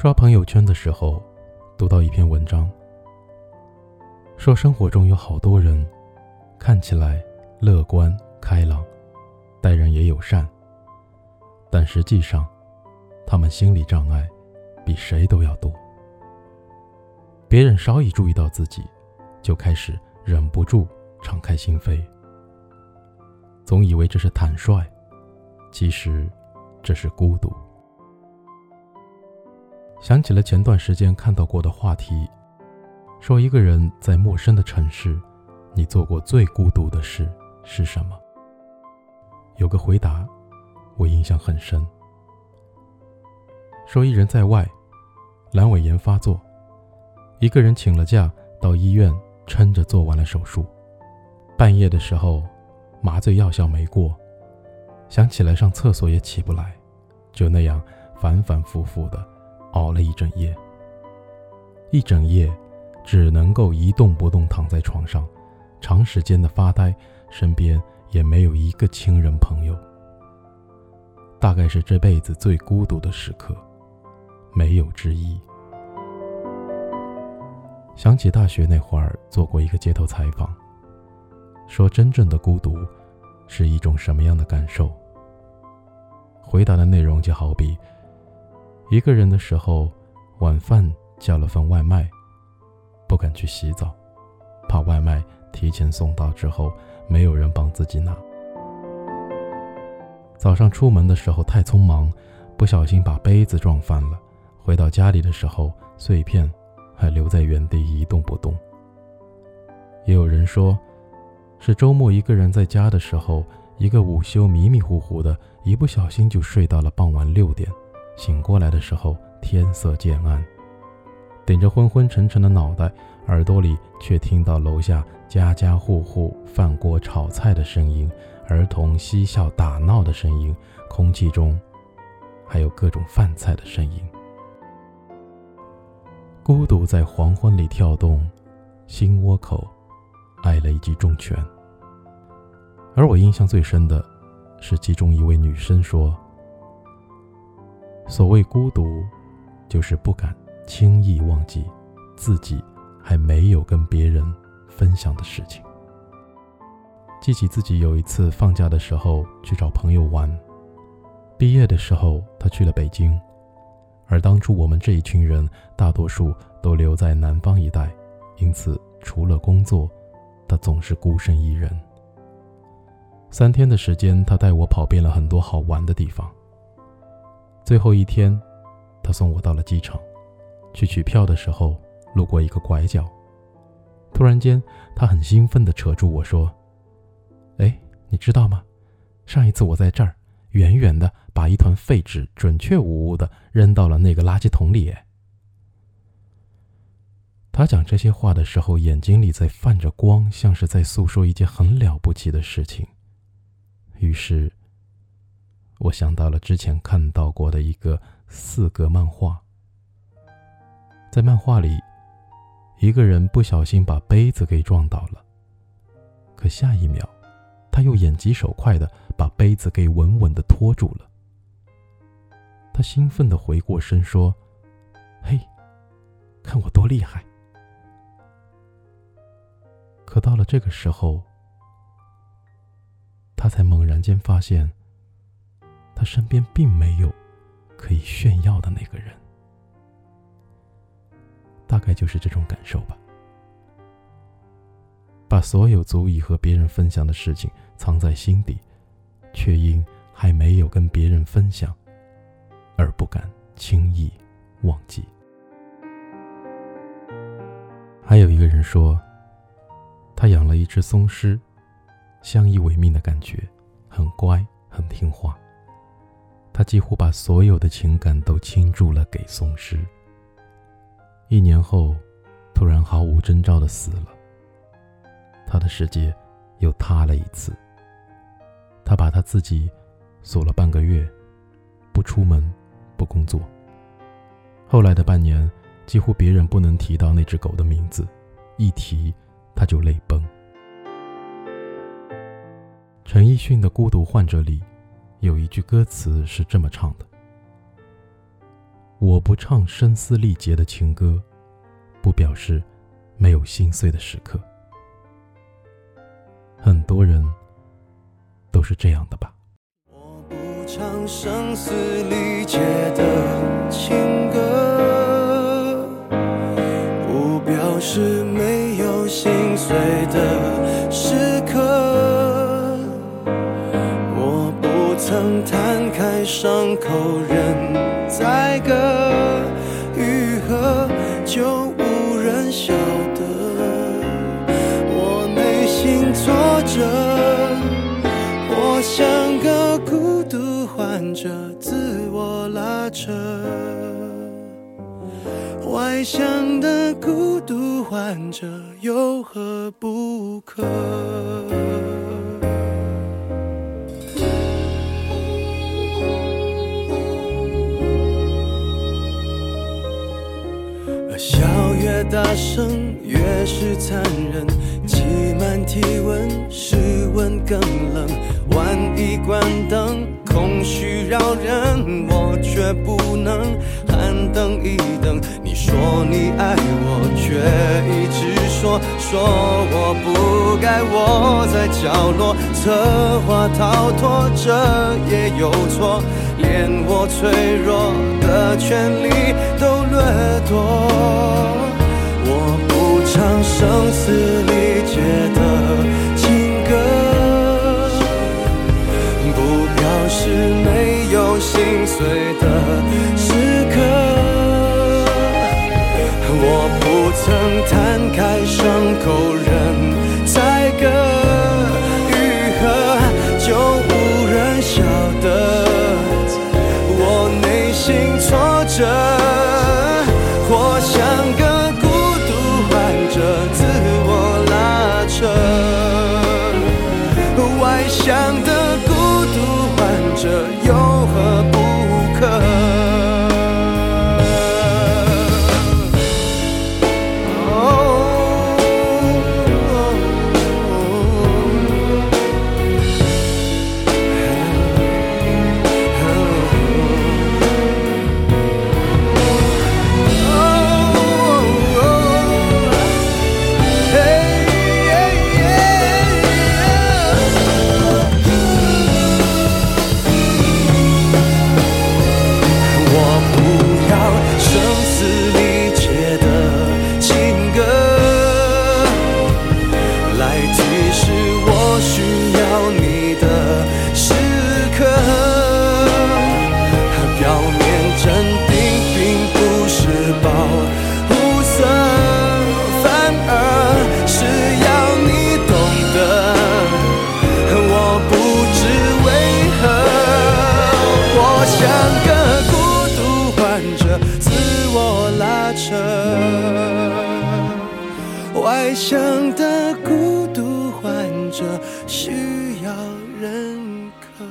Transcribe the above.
刷朋友圈的时候，读到一篇文章，说生活中有好多人，看起来乐观开朗，待人也友善，但实际上，他们心理障碍比谁都要多。别人稍一注意到自己，就开始忍不住敞开心扉，总以为这是坦率，其实这是孤独。想起了前段时间看到过的话题，说一个人在陌生的城市，你做过最孤独的事是什么？有个回答，我印象很深。说一人在外，阑尾炎发作，一个人请了假到医院，撑着做完了手术。半夜的时候，麻醉药效没过，想起来上厕所也起不来，就那样反反复复的。熬了一整夜，一整夜，只能够一动不动躺在床上，长时间的发呆，身边也没有一个亲人朋友。大概是这辈子最孤独的时刻，没有之一。想起大学那会儿做过一个街头采访，说真正的孤独是一种什么样的感受？回答的内容就好比。一个人的时候，晚饭叫了份外卖，不敢去洗澡，怕外卖提前送到之后没有人帮自己拿。早上出门的时候太匆忙，不小心把杯子撞翻了，回到家里的时候碎片还留在原地一动不动。也有人说，是周末一个人在家的时候，一个午休迷迷糊糊的，一不小心就睡到了傍晚六点。醒过来的时候，天色渐暗，顶着昏昏沉沉的脑袋，耳朵里却听到楼下家家户户饭锅炒菜的声音，儿童嬉笑打闹的声音，空气中还有各种饭菜的声音。孤独在黄昏里跳动，心窝口挨了一记重拳。而我印象最深的，是其中一位女生说。所谓孤独，就是不敢轻易忘记自己还没有跟别人分享的事情。记起自己有一次放假的时候去找朋友玩，毕业的时候他去了北京，而当初我们这一群人大多数都留在南方一带，因此除了工作，他总是孤身一人。三天的时间，他带我跑遍了很多好玩的地方。最后一天，他送我到了机场。去取票的时候，路过一个拐角，突然间，他很兴奋地扯住我说：“哎，你知道吗？上一次我在这儿，远远的把一团废纸准确无误地扔到了那个垃圾桶里。”他讲这些话的时候，眼睛里在泛着光，像是在诉说一件很了不起的事情。于是。我想到了之前看到过的一个四格漫画，在漫画里，一个人不小心把杯子给撞倒了，可下一秒，他又眼疾手快的把杯子给稳稳的托住了。他兴奋的回过身说：“嘿，看我多厉害！”可到了这个时候，他才猛然间发现。他身边并没有可以炫耀的那个人，大概就是这种感受吧。把所有足以和别人分享的事情藏在心底，却因还没有跟别人分享，而不敢轻易忘记。还有一个人说，他养了一只松狮，相依为命的感觉，很乖，很听话。他几乎把所有的情感都倾注了给松狮。一年后，突然毫无征兆的死了。他的世界又塌了一次。他把他自己锁了半个月，不出门，不工作。后来的半年，几乎别人不能提到那只狗的名字，一提他就泪崩。陈奕迅的《孤独患者》里。有一句歌词是这么唱的：“我不唱声嘶力竭的情歌，不表示没有心碎的时刻。很多人都是这样的吧。我不唱声嘶力竭的情歌，不表示口任宰割，愈合就无人晓得。我内心挫折。我像个孤独患者，自我拉扯。外向的孤独患者有何不可？大声，越是残忍。挤满体温，室温更冷。万一关灯，空虚扰人，我却不能喊等一等。你说你爱我，却一直说说我不该窝在角落，策划逃脱，这也有错。连我脆弱的权利都掠夺，唱声嘶力竭的情歌，不表示没有心碎的的镇定并不是保护色，反而是要你懂得。我不知为何，我像个孤独患者，自我拉扯。外向的孤独患者需要认可。